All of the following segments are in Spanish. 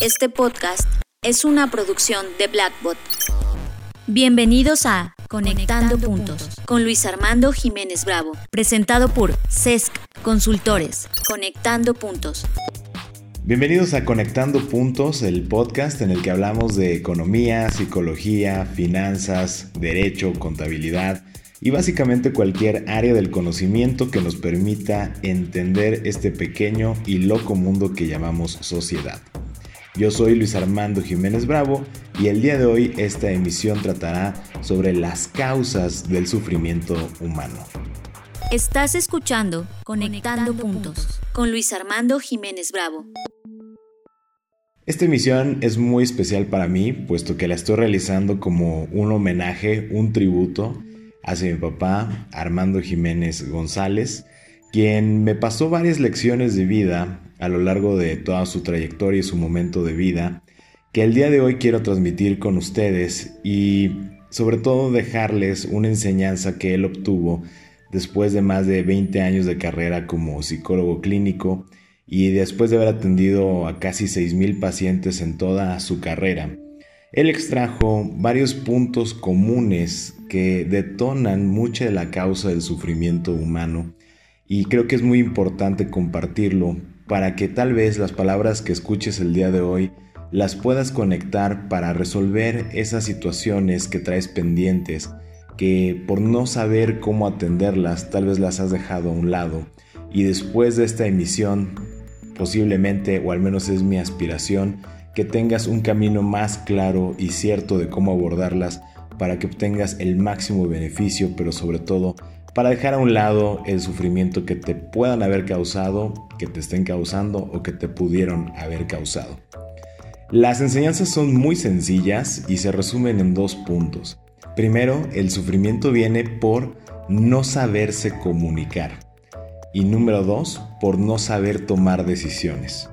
Este podcast es una producción de Blackbot. Bienvenidos a Conectando, Puntos con Luis Armando Jiménez Bravo, presentado por CESC Consultores. Conectando Puntos. Bienvenidos a Conectando Puntos, el podcast en el que hablamos de economía, psicología, finanzas, derecho, contabilidad y básicamente cualquier área del conocimiento que nos permita entender este pequeño y loco mundo que llamamos sociedad. Yo soy Luis Armando Jiménez Bravo y el día de hoy esta emisión tratará sobre las causas del sufrimiento humano. Estás escuchando Conectando, Puntos con Luis Armando Jiménez Bravo. Esta emisión es muy especial para mí, puesto que la estoy realizando como un homenaje, un tributo hacia mi papá, Armando Jiménez González, quien me pasó varias lecciones de vida a lo largo de toda su trayectoria y su momento de vida, que el día de hoy quiero transmitir con ustedes y sobre todo dejarles una enseñanza que él obtuvo después de más de 20 años de carrera como psicólogo clínico y después de haber atendido a casi 6.000 pacientes en toda su carrera. Él extrajo varios puntos comunes que detonan mucha de la causa del sufrimiento humano y creo que es muy importante compartirlo para que tal vez las palabras que escuches el día de hoy las puedas conectar para resolver esas situaciones que traes pendientes, que por no saber cómo atenderlas tal vez las has dejado a un lado. Y después de esta emisión posiblemente, o al menos es mi aspiración, que tengas un camino más claro y cierto de cómo abordarlas para que obtengas el máximo beneficio, pero sobre todo para dejar a un lado el sufrimiento que te puedan haber causado, que te estén causando o que te pudieron haber causado. Las enseñanzas son muy sencillas y se resumen en dos puntos. Primero, el sufrimiento viene por no saberse comunicar. Y número dos, por no saber tomar decisiones.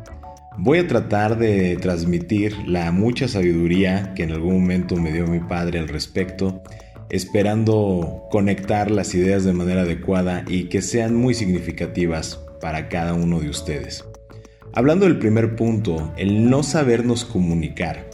Voy a tratar de transmitir la mucha sabiduría que en algún momento me dio mi padre al respecto esperando conectar las ideas de manera adecuada y que sean muy significativas para cada uno de ustedes. Hablando del primer punto, el no sabernos comunicar.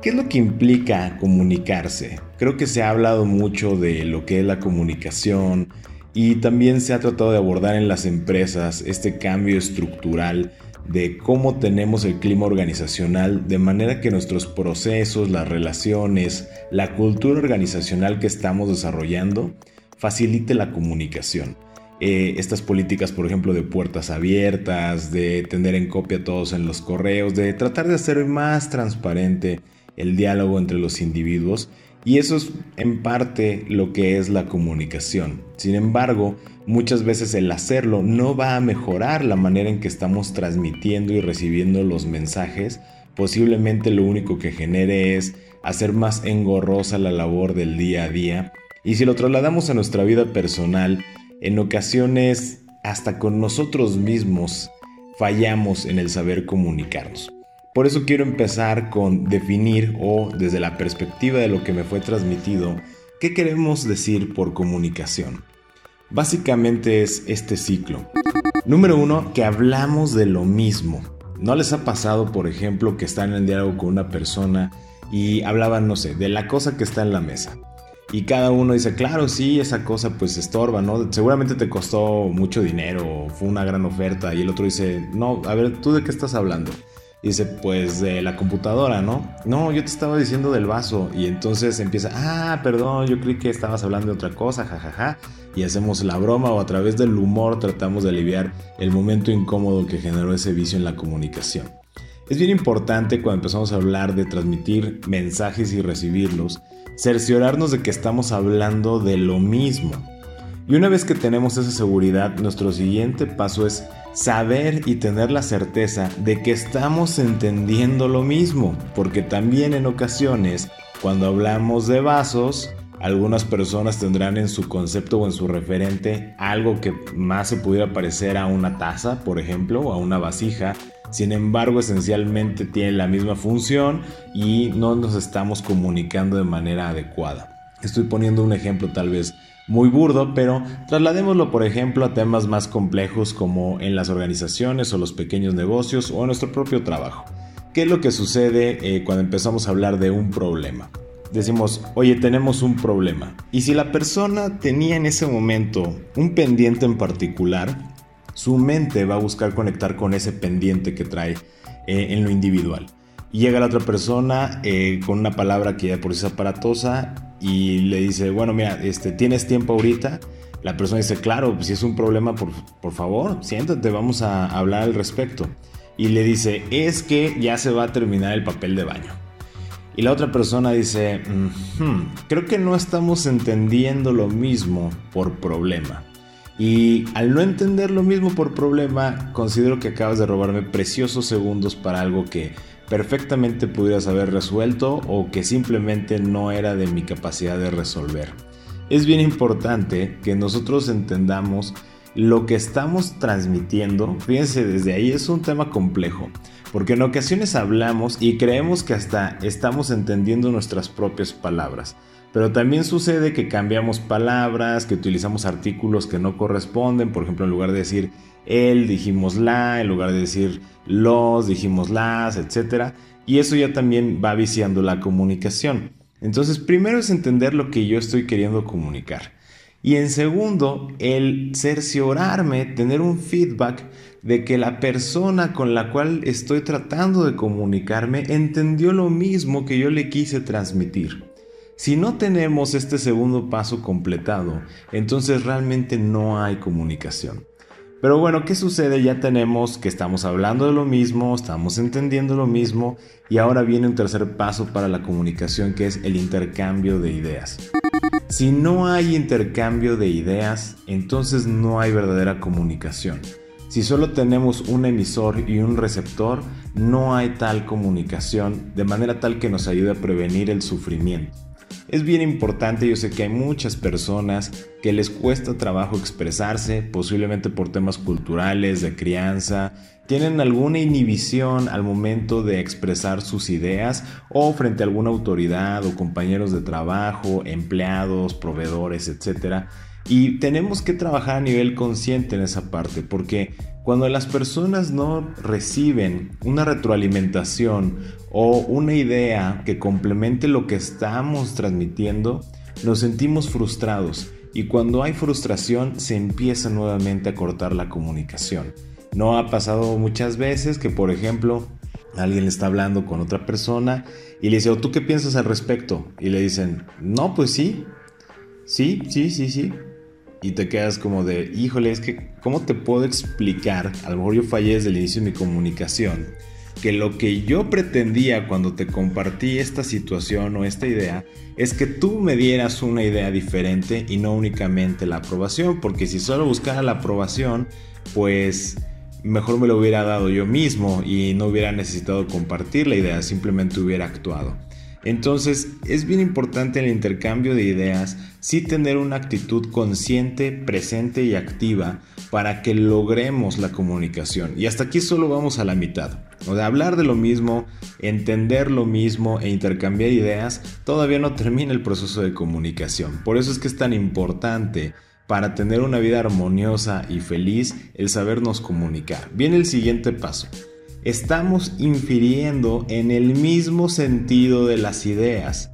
¿Qué es lo que implica comunicarse? Creo que se ha hablado mucho de lo que es la comunicación y también se ha tratado de abordar en las empresas este cambio estructural de cómo tenemos el clima organizacional, de manera que nuestros procesos, las relaciones, la cultura organizacional que estamos desarrollando facilite la comunicación. Eh, estas políticas, por ejemplo, de puertas abiertas, de tener en copia todos en los correos, de tratar de hacer más transparente el diálogo entre los individuos y eso es en parte lo que es la comunicación. Sin embargo, muchas veces el hacerlo no va a mejorar la manera en que estamos transmitiendo y recibiendo los mensajes. Posiblemente lo único que genere es hacer más engorrosa la labor del día a día. Y si lo trasladamos a nuestra vida personal, en ocasiones hasta con nosotros mismos fallamos en el saber comunicarnos. Por eso quiero empezar con definir o desde la perspectiva de lo que me fue transmitido, qué queremos decir por comunicación. Básicamente es este ciclo. Número uno, que hablamos de lo mismo. ¿No les ha pasado, por ejemplo, que están en diálogo con una persona y hablaban, no sé, de la cosa que está en la mesa? Y cada uno dice, claro, sí, esa cosa pues estorba, ¿no? Seguramente te costó mucho dinero, fue una gran oferta. Y el otro dice, no, a ver, ¿tú de qué estás hablando? Dice, pues de la computadora, ¿no? No, yo te estaba diciendo del vaso. Y entonces empieza, ah, perdón, yo creí que estabas hablando de otra cosa, jajaja. Y hacemos la broma o a través del humor tratamos de aliviar el momento incómodo que generó ese vicio en la comunicación. Es bien importante cuando empezamos a hablar de transmitir mensajes y recibirlos, cerciorarnos de que estamos hablando de lo mismo. Y una vez que tenemos esa seguridad, nuestro siguiente paso es saber y tener la certeza de que estamos entendiendo lo mismo, porque también en ocasiones, cuando hablamos de vasos, algunas personas tendrán en su concepto o en su referente algo que más se pudiera parecer a una taza, por ejemplo, o a una vasija. Sin embargo, esencialmente tiene la misma función y no nos estamos comunicando de manera adecuada. Estoy poniendo un ejemplo tal vez muy burdo, pero trasladémoslo por ejemplo a temas más complejos como en las organizaciones o los pequeños negocios o en nuestro propio trabajo. ¿Qué es lo que sucede eh, cuando empezamos a hablar de un problema? Decimos, oye, tenemos un problema. Y si la persona tenía en ese momento un pendiente en particular, su mente va a buscar conectar con ese pendiente que trae eh, en lo individual. Y llega la otra persona eh, con una palabra que ya por sí es aparatosa y le dice, bueno, mira, este, ¿tienes tiempo ahorita? La persona dice, claro, si es un problema, por, por favor, siéntate, vamos a hablar al respecto y le dice, es que ya se va a terminar el papel de baño. Y la otra persona dice, creo que no estamos entendiendo lo mismo por problema. Y al no entender lo mismo por problema, considero que acabas de robarme preciosos segundos para algo que perfectamente pudieras haber resuelto o que simplemente no era de mi capacidad de resolver. Es bien importante que nosotros entendamos lo que estamos transmitiendo, fíjense, desde ahí es un tema complejo, porque en ocasiones hablamos y creemos que hasta estamos entendiendo nuestras propias palabras. Pero también sucede que cambiamos palabras, que utilizamos artículos que no corresponden, por ejemplo, en lugar de decir él, dijimos la, en lugar de decir los, dijimos las, etc. Y eso ya también va viciando la comunicación. Entonces, primero es entender lo que yo estoy queriendo comunicar. Y en segundo, el cerciorarme, tener un feedback de que la persona con la cual estoy tratando de comunicarme entendió lo mismo que yo le quise transmitir. Si no tenemos este segundo paso completado, entonces realmente no hay comunicación. Pero bueno, ¿qué sucede? Ya tenemos que estamos hablando de lo mismo, estamos entendiendo lo mismo y ahora viene un tercer paso para la comunicación que es el intercambio de ideas. Si no hay intercambio de ideas, entonces no hay verdadera comunicación. Si solo tenemos un emisor y un receptor, no hay tal comunicación, de manera tal que nos ayude a prevenir el sufrimiento. Es bien importante, yo sé que hay muchas personas que les cuesta trabajo expresarse, posiblemente por temas culturales, de crianza, tienen alguna inhibición al momento de expresar sus ideas o frente a alguna autoridad o compañeros de trabajo, empleados, proveedores, etc. Y tenemos que trabajar a nivel consciente en esa parte, porque cuando las personas no reciben una retroalimentación o una idea que complemente lo que estamos transmitiendo, nos sentimos frustrados y cuando hay frustración se empieza nuevamente a cortar la comunicación. No ha pasado muchas veces que, por ejemplo, alguien está hablando con otra persona y le dice, ¿tú qué piensas al respecto? Y le dicen, no, pues sí, sí, sí, sí, sí y te quedas como de, híjole, es que, ¿cómo te puedo explicar? A lo mejor yo fallé desde el inicio de mi comunicación, que lo que yo pretendía cuando te compartí esta situación o esta idea es que tú me dieras una idea diferente y no únicamente la aprobación, porque si solo buscara la aprobación, pues mejor me lo hubiera dado yo mismo y no hubiera necesitado compartir la idea, simplemente hubiera actuado. Entonces es bien importante el intercambio de ideas, sí tener una actitud consciente, presente y activa para que logremos la comunicación. Y hasta aquí solo vamos a la mitad. O de hablar de lo mismo, entender lo mismo e intercambiar ideas, todavía no termina el proceso de comunicación. Por eso es que es tan importante para tener una vida armoniosa y feliz el sabernos comunicar. Viene el siguiente paso estamos infiriendo en el mismo sentido de las ideas.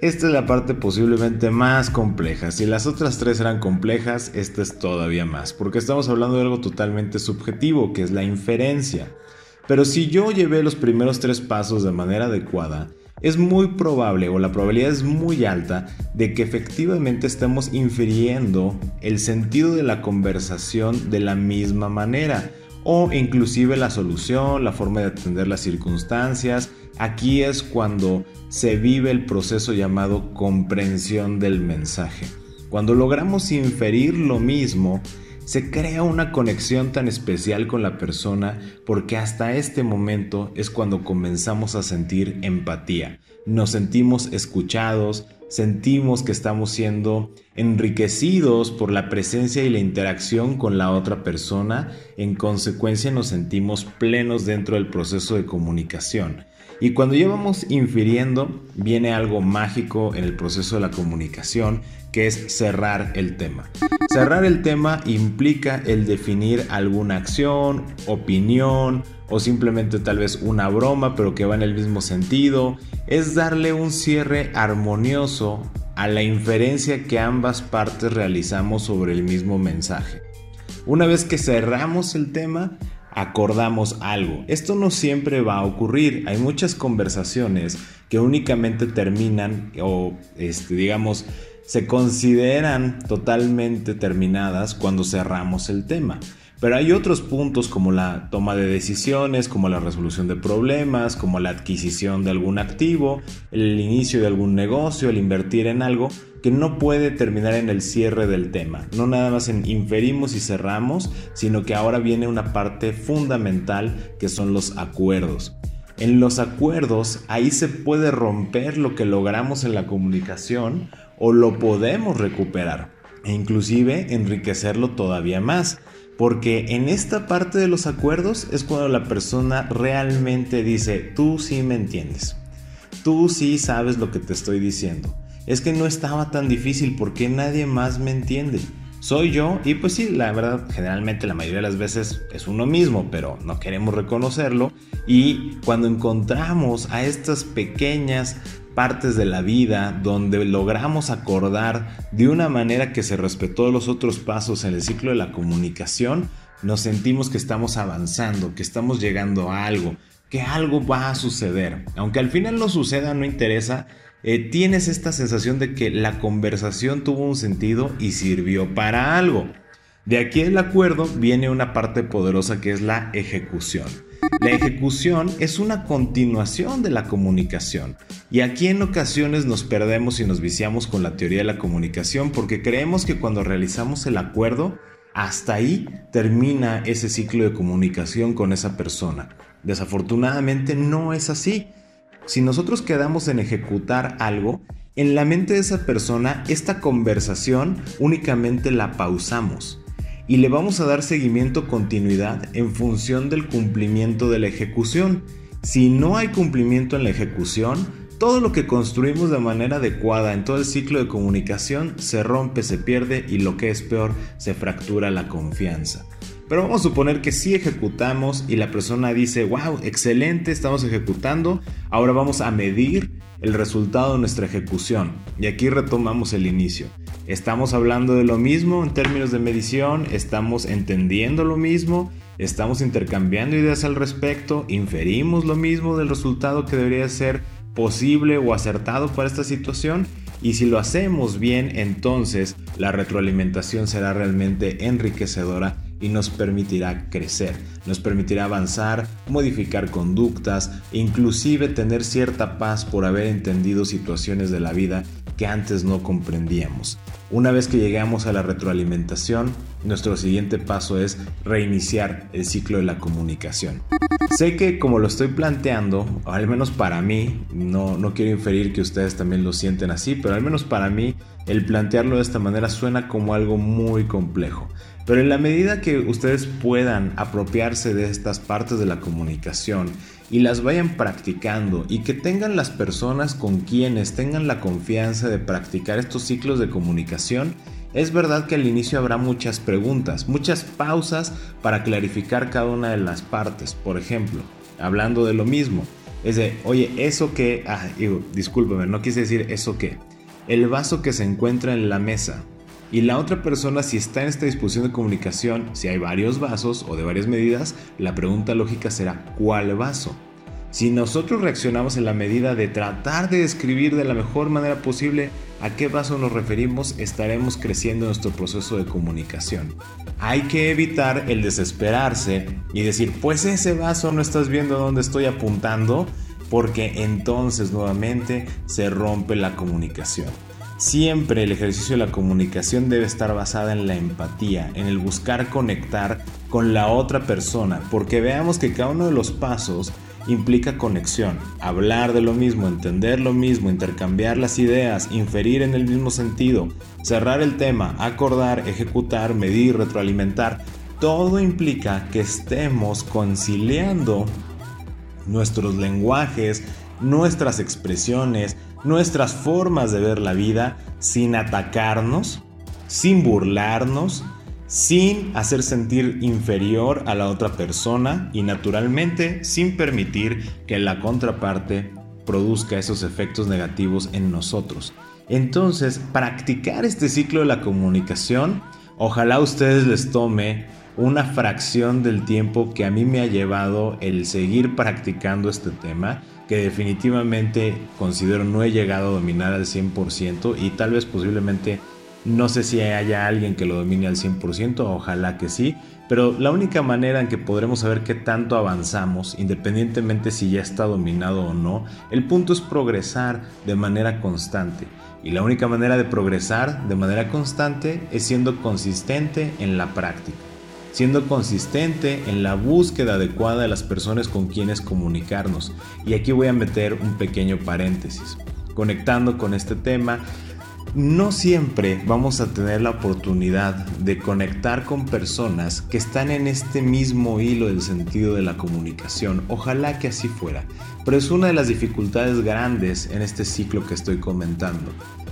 Esta es la parte posiblemente más compleja. Si las otras tres eran complejas, esta es todavía más, porque estamos hablando de algo totalmente subjetivo, que es la inferencia. Pero si yo llevé los primeros tres pasos de manera adecuada, es muy probable o la probabilidad es muy alta de que efectivamente estemos infiriendo el sentido de la conversación de la misma manera o inclusive la solución, la forma de atender las circunstancias. Aquí es cuando se vive el proceso llamado comprensión del mensaje. Cuando logramos inferir lo mismo, se crea una conexión tan especial con la persona porque hasta este momento es cuando comenzamos a sentir empatía. Nos sentimos escuchados, sentimos que estamos siendo enriquecidos por la presencia y la interacción con la otra persona, en consecuencia nos sentimos plenos dentro del proceso de comunicación. Y cuando ya vamos infiriendo, viene algo mágico en el proceso de la comunicación, que es cerrar el tema. Cerrar el tema implica el definir alguna acción, opinión o simplemente tal vez una broma pero que va en el mismo sentido. Es darle un cierre armonioso a la inferencia que ambas partes realizamos sobre el mismo mensaje. Una vez que cerramos el tema, acordamos algo. Esto no siempre va a ocurrir. Hay muchas conversaciones que únicamente terminan o este, digamos se consideran totalmente terminadas cuando cerramos el tema. Pero hay otros puntos como la toma de decisiones, como la resolución de problemas, como la adquisición de algún activo, el inicio de algún negocio, el invertir en algo, que no puede terminar en el cierre del tema. No nada más en inferimos y cerramos, sino que ahora viene una parte fundamental que son los acuerdos. En los acuerdos ahí se puede romper lo que logramos en la comunicación o lo podemos recuperar e inclusive enriquecerlo todavía más. Porque en esta parte de los acuerdos es cuando la persona realmente dice, tú sí me entiendes, tú sí sabes lo que te estoy diciendo. Es que no estaba tan difícil porque nadie más me entiende. Soy yo y pues sí, la verdad, generalmente la mayoría de las veces es uno mismo, pero no queremos reconocerlo. Y cuando encontramos a estas pequeñas partes de la vida donde logramos acordar de una manera que se respetó los otros pasos en el ciclo de la comunicación, nos sentimos que estamos avanzando, que estamos llegando a algo, que algo va a suceder. Aunque al final no suceda, no interesa, eh, tienes esta sensación de que la conversación tuvo un sentido y sirvió para algo. De aquí el acuerdo viene una parte poderosa que es la ejecución. La ejecución es una continuación de la comunicación y aquí en ocasiones nos perdemos y nos viciamos con la teoría de la comunicación porque creemos que cuando realizamos el acuerdo, hasta ahí termina ese ciclo de comunicación con esa persona. Desafortunadamente no es así. Si nosotros quedamos en ejecutar algo, en la mente de esa persona esta conversación únicamente la pausamos y le vamos a dar seguimiento continuidad en función del cumplimiento de la ejecución. Si no hay cumplimiento en la ejecución, todo lo que construimos de manera adecuada en todo el ciclo de comunicación se rompe, se pierde y lo que es peor, se fractura la confianza. Pero vamos a suponer que sí ejecutamos y la persona dice, wow, excelente, estamos ejecutando, ahora vamos a medir el resultado de nuestra ejecución. Y aquí retomamos el inicio. Estamos hablando de lo mismo en términos de medición, estamos entendiendo lo mismo, estamos intercambiando ideas al respecto, inferimos lo mismo del resultado que debería ser posible o acertado para esta situación. Y si lo hacemos bien, entonces la retroalimentación será realmente enriquecedora y nos permitirá crecer, nos permitirá avanzar, modificar conductas, inclusive tener cierta paz por haber entendido situaciones de la vida que antes no comprendíamos. Una vez que llegamos a la retroalimentación, nuestro siguiente paso es reiniciar el ciclo de la comunicación. Sé que como lo estoy planteando, al menos para mí, no, no quiero inferir que ustedes también lo sienten así, pero al menos para mí el plantearlo de esta manera suena como algo muy complejo. Pero en la medida que ustedes puedan apropiarse de estas partes de la comunicación y las vayan practicando y que tengan las personas con quienes tengan la confianza de practicar estos ciclos de comunicación, es verdad que al inicio habrá muchas preguntas, muchas pausas para clarificar cada una de las partes. Por ejemplo, hablando de lo mismo, es de, oye, eso que, ah, discúlpeme, no quise decir eso que, el vaso que se encuentra en la mesa, y la otra persona si está en esta disposición de comunicación, si hay varios vasos o de varias medidas, la pregunta lógica será ¿cuál vaso? Si nosotros reaccionamos en la medida de tratar de describir de la mejor manera posible a qué vaso nos referimos, estaremos creciendo en nuestro proceso de comunicación. Hay que evitar el desesperarse y decir, pues ese vaso no estás viendo dónde estoy apuntando, porque entonces nuevamente se rompe la comunicación. Siempre el ejercicio de la comunicación debe estar basada en la empatía, en el buscar conectar con la otra persona, porque veamos que cada uno de los pasos implica conexión, hablar de lo mismo, entender lo mismo, intercambiar las ideas, inferir en el mismo sentido, cerrar el tema, acordar, ejecutar, medir, retroalimentar. Todo implica que estemos conciliando nuestros lenguajes, nuestras expresiones, nuestras formas de ver la vida sin atacarnos, sin burlarnos, sin hacer sentir inferior a la otra persona y naturalmente sin permitir que la contraparte produzca esos efectos negativos en nosotros. Entonces, practicar este ciclo de la comunicación, ojalá ustedes les tome una fracción del tiempo que a mí me ha llevado el seguir practicando este tema, que definitivamente considero no he llegado a dominar al 100% y tal vez posiblemente no sé si haya alguien que lo domine al 100%, ojalá que sí, pero la única manera en que podremos saber qué tanto avanzamos, independientemente si ya está dominado o no, el punto es progresar de manera constante. Y la única manera de progresar de manera constante es siendo consistente en la práctica, siendo consistente en la búsqueda adecuada de las personas con quienes comunicarnos. Y aquí voy a meter un pequeño paréntesis. Conectando con este tema, no siempre vamos a tener la oportunidad de conectar con personas que están en este mismo hilo del sentido de la comunicación. Ojalá que así fuera. Pero es una de las dificultades grandes en este ciclo que estoy comentando.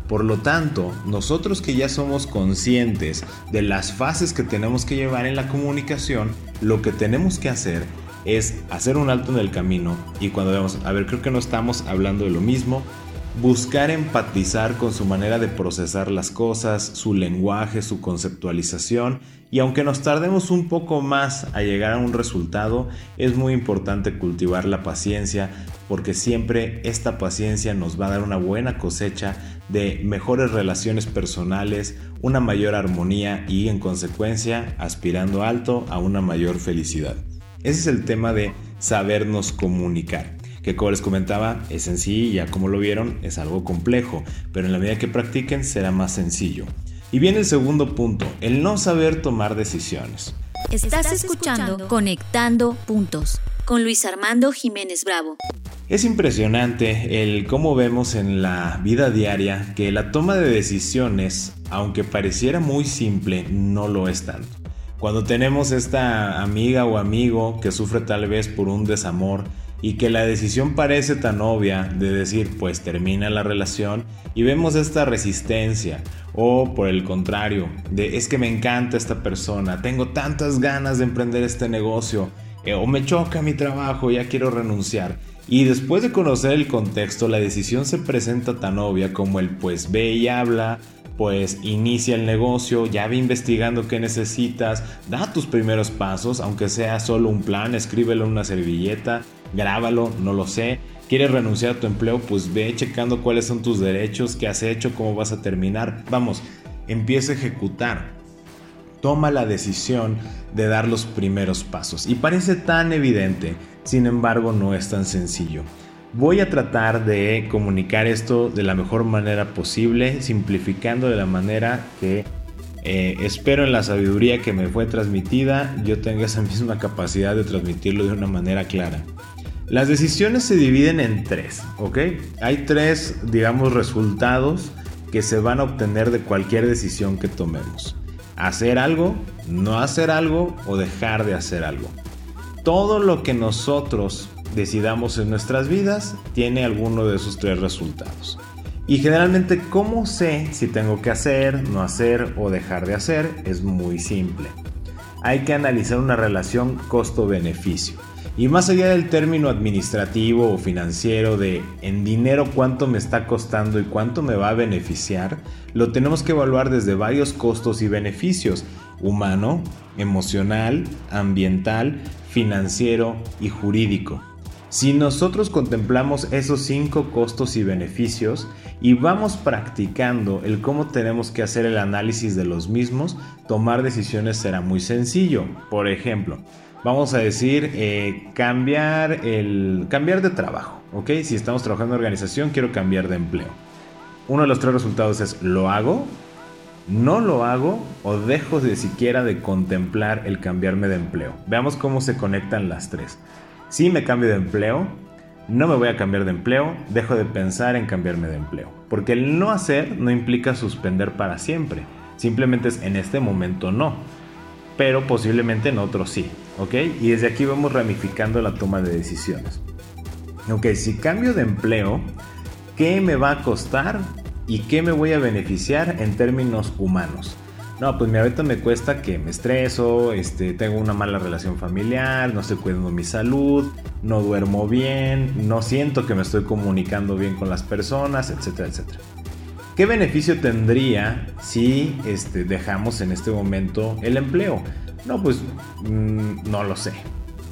Por lo tanto, nosotros que ya somos conscientes de las fases que tenemos que llevar en la comunicación, lo que tenemos que hacer es hacer un alto en el camino y cuando veamos, a ver, creo que no estamos hablando de lo mismo, buscar empatizar con su manera de procesar las cosas, su lenguaje, su conceptualización. Y aunque nos tardemos un poco más a llegar a un resultado, es muy importante cultivar la paciencia porque siempre esta paciencia nos va a dar una buena cosecha de mejores relaciones personales, una mayor armonía y en consecuencia aspirando alto a una mayor felicidad. Ese es el tema de sabernos comunicar que como les comentaba es sencillo ya como lo vieron es algo complejo, pero en la medida que practiquen será más sencillo. Y viene el segundo punto, el no saber tomar decisiones. Estás escuchando Conectando Puntos con Luis Armando Jiménez Bravo. Es impresionante el cómo vemos en la vida diaria que la toma de decisiones, aunque pareciera muy simple, no lo es tanto. Cuando tenemos esta amiga o amigo que sufre tal vez por un desamor, y que la decisión parece tan obvia de decir pues termina la relación y vemos esta resistencia o por el contrario de es que me encanta esta persona, tengo tantas ganas de emprender este negocio o me choca mi trabajo, ya quiero renunciar. Y después de conocer el contexto, la decisión se presenta tan obvia como el pues ve y habla, pues inicia el negocio, ya ve investigando qué necesitas, da tus primeros pasos, aunque sea solo un plan, escríbelo en una servilleta, grábalo, no lo sé. ¿Quieres renunciar a tu empleo? Pues ve checando cuáles son tus derechos, qué has hecho, cómo vas a terminar. Vamos, empieza a ejecutar. Toma la decisión de dar los primeros pasos. Y parece tan evidente, sin embargo no es tan sencillo. Voy a tratar de comunicar esto de la mejor manera posible, simplificando de la manera que eh, espero en la sabiduría que me fue transmitida yo tenga esa misma capacidad de transmitirlo de una manera clara. Las decisiones se dividen en tres, ¿ok? Hay tres, digamos, resultados que se van a obtener de cualquier decisión que tomemos. Hacer algo, no hacer algo o dejar de hacer algo. Todo lo que nosotros decidamos en nuestras vidas tiene alguno de esos tres resultados. Y generalmente, ¿cómo sé si tengo que hacer, no hacer o dejar de hacer? Es muy simple. Hay que analizar una relación costo-beneficio. Y más allá del término administrativo o financiero de en dinero cuánto me está costando y cuánto me va a beneficiar, lo tenemos que evaluar desde varios costos y beneficios, humano, emocional, ambiental, financiero y jurídico. Si nosotros contemplamos esos cinco costos y beneficios y vamos practicando el cómo tenemos que hacer el análisis de los mismos, tomar decisiones será muy sencillo. Por ejemplo, vamos a decir eh, cambiar, el, cambiar de trabajo. ¿ok? Si estamos trabajando en organización, quiero cambiar de empleo. Uno de los tres resultados es ¿lo hago? ¿No lo hago? ¿O dejo de siquiera de contemplar el cambiarme de empleo? Veamos cómo se conectan las tres. Si me cambio de empleo, no me voy a cambiar de empleo, dejo de pensar en cambiarme de empleo. Porque el no hacer no implica suspender para siempre. Simplemente es en este momento no. Pero posiblemente en otro sí. ¿Ok? Y desde aquí vamos ramificando la toma de decisiones. Ok, si cambio de empleo, ¿qué me va a costar y qué me voy a beneficiar en términos humanos? No, pues mi ahorita me cuesta que me estreso, este, tengo una mala relación familiar, no estoy cuidando mi salud, no duermo bien, no siento que me estoy comunicando bien con las personas, etcétera, etcétera. ¿Qué beneficio tendría si este, dejamos en este momento el empleo? No, pues mm, no lo sé.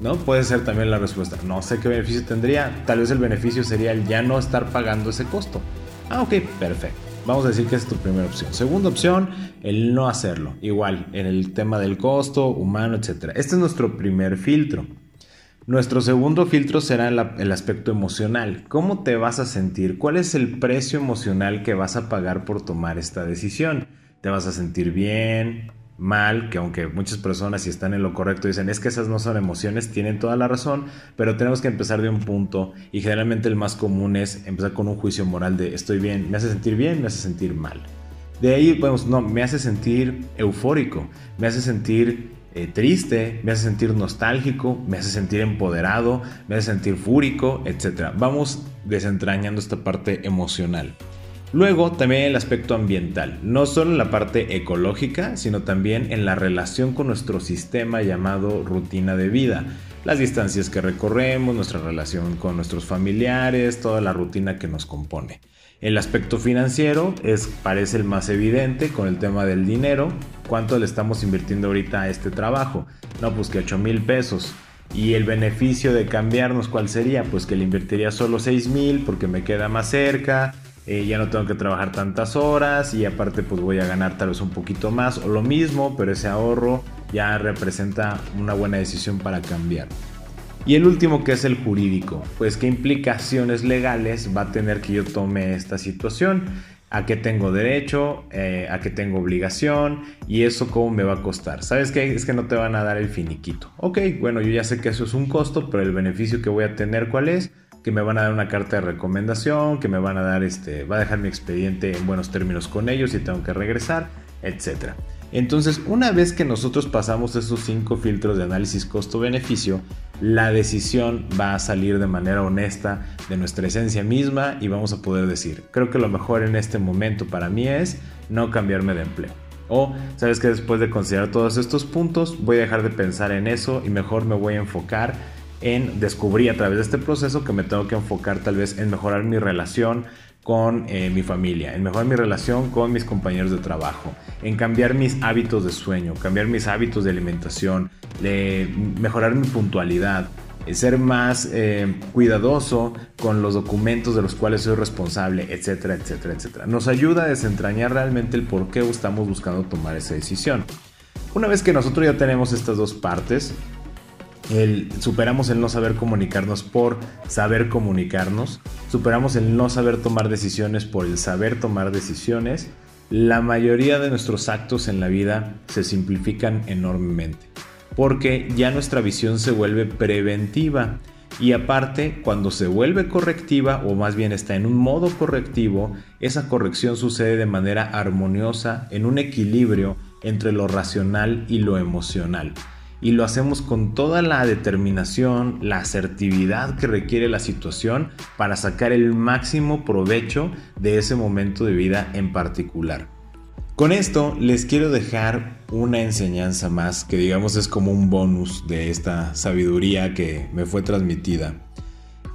¿No? Puede ser también la respuesta. No sé qué beneficio tendría. Tal vez el beneficio sería el ya no estar pagando ese costo. Ah, ok, perfecto. Vamos a decir que es tu primera opción. Segunda opción, el no hacerlo. Igual, en el tema del costo, humano, etc. Este es nuestro primer filtro. Nuestro segundo filtro será el, aspecto emocional. ¿Cómo te vas a sentir? ¿Cuál es el precio emocional que vas a pagar por tomar esta decisión? ¿Te vas a sentir bien? mal, que aunque muchas personas si están en lo correcto dicen es que esas no son emociones, tienen toda la razón, pero tenemos que empezar de un punto y generalmente el más común es empezar con un juicio moral de estoy bien, me hace sentir bien, me hace sentir mal. De ahí podemos, no, me hace sentir eufórico, me hace sentir eh, triste, me hace sentir nostálgico, me hace sentir empoderado, me hace sentir fúrico, etc. Vamos desentrañando esta parte emocional. Luego también el aspecto ambiental, no solo en la parte ecológica, sino también en la relación con nuestro sistema llamado rutina de vida. Las distancias que recorremos, nuestra relación con nuestros familiares, toda la rutina que nos compone. El aspecto financiero es, parece el más evidente con el tema del dinero. ¿Cuánto le estamos invirtiendo ahorita a este trabajo? No, pues que 8 mil pesos. Y el beneficio de cambiarnos, ¿cuál sería? Pues que le invertiría solo 6 mil porque me queda más cerca, eh, ya no tengo que trabajar tantas horas y aparte pues voy a ganar tal vez un poquito más o lo mismo, pero ese ahorro ya representa una buena decisión para cambiar. Y el último que es el jurídico, pues qué implicaciones legales va a tener que yo tome esta situación, a qué tengo derecho, eh, a qué tengo obligación y eso cómo me va a costar. ¿Sabes qué? Es que no te van a dar el finiquito. Ok, bueno, yo ya sé que eso es un costo, pero el beneficio que voy a tener, ¿cuál es? que me van a dar una carta de recomendación, que me van a dar este, va a dejar mi expediente en buenos términos con ellos y tengo que regresar, etc. Entonces, una vez que nosotros pasamos esos cinco filtros de análisis costo-beneficio, la decisión va a salir de manera honesta de nuestra esencia misma y vamos a poder decir, creo que lo mejor en este momento para mí es no cambiarme de empleo. O sabes que después de considerar todos estos puntos voy a dejar de pensar en eso y mejor me voy a enfocar en descubrir a través de este proceso que me tengo que enfocar tal vez en mejorar mi relación con eh, mi familia, en mejorar mi relación con mis compañeros de trabajo, en cambiar mis hábitos de sueño, cambiar mis hábitos de alimentación, mejorar mi puntualidad, ser más eh, cuidadoso con los documentos de los cuales soy responsable, etcétera, etcétera, etcétera. Nos ayuda a desentrañar realmente el por qué estamos buscando tomar esa decisión. Una vez que nosotros ya tenemos estas dos partes, el, superamos el no saber comunicarnos por saber comunicarnos, superamos el no saber tomar decisiones por el saber tomar decisiones, la mayoría de nuestros actos en la vida se simplifican enormemente, porque ya nuestra visión se vuelve preventiva y aparte cuando se vuelve correctiva o más bien está en un modo correctivo, esa corrección sucede de manera armoniosa en un equilibrio entre lo racional y lo emocional y lo hacemos con toda la determinación, la asertividad que requiere la situación para sacar el máximo provecho de ese momento de vida en particular. Con esto les quiero dejar una enseñanza más que digamos es como un bonus de esta sabiduría que me fue transmitida.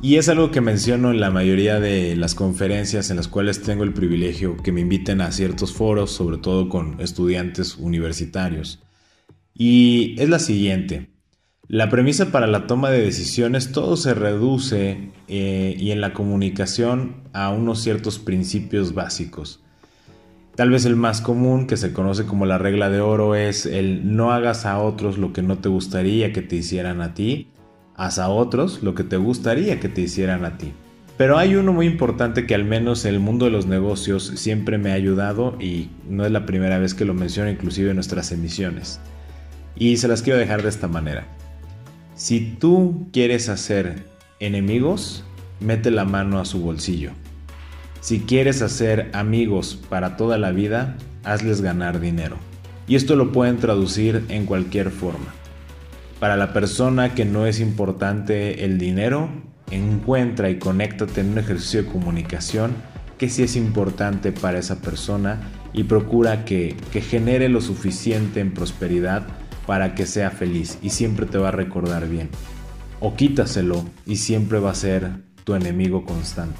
Y es algo que menciono en la mayoría de las conferencias en las cuales tengo el privilegio que me inviten a ciertos foros, sobre todo con estudiantes universitarios. Y es la siguiente. La premisa para la toma de decisiones todo se reduce eh, y en la comunicación a unos ciertos principios básicos. Tal vez el más común, que se conoce como la regla de oro, es el no hagas a otros lo que no te gustaría que te hicieran a ti, haz a otros lo que te gustaría que te hicieran a ti. Pero hay uno muy importante que al menos en el mundo de los negocios siempre me ha ayudado y no es la primera vez que lo menciono inclusive en nuestras emisiones. Y se las quiero dejar de esta manera. Si tú quieres hacer enemigos, mete la mano a su bolsillo. Si quieres hacer amigos para toda la vida, hazles ganar dinero. Y esto lo pueden traducir en cualquier forma. Para la persona que no es importante el dinero, encuentra y conéctate en un ejercicio de comunicación que sí es importante para esa persona y procura que, que genere lo suficiente en prosperidad para que sea feliz y siempre te va a recordar bien. O quítaselo y siempre va a ser tu enemigo constante.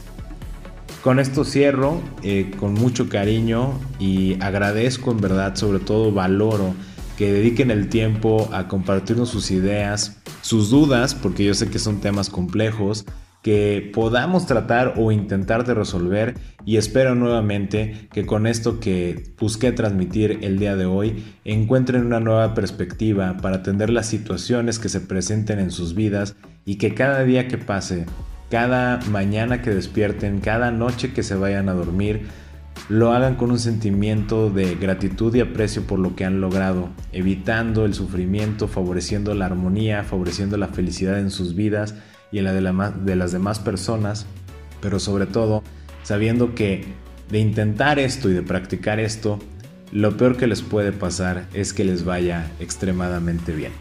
Con esto cierro eh, con mucho cariño y agradezco en verdad, sobre todo valoro que dediquen el tiempo a compartirnos sus ideas, sus dudas, porque yo sé que son temas complejos, que podamos tratar o intentar de resolver y espero nuevamente que con esto que busqué transmitir el día de hoy encuentren una nueva perspectiva para atender las situaciones que se presenten en sus vidas y que cada día que pase, cada mañana que despierten, cada noche que se vayan a dormir, lo hagan con un sentimiento de gratitud y aprecio por lo que han logrado, evitando el sufrimiento, favoreciendo la armonía, favoreciendo la felicidad en sus vidas y en la de, las demás personas, pero sobre todo sabiendo que de intentar esto y de practicar esto, lo peor que les puede pasar es que les vaya extremadamente bien.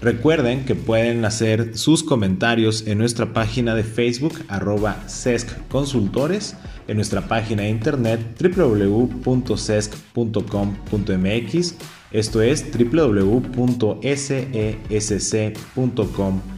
Recuerden que pueden hacer sus comentarios en nuestra página de Facebook arroba Consultores, en nuestra página de internet www.cesc.com.mx, esto es www.sesc.com.mx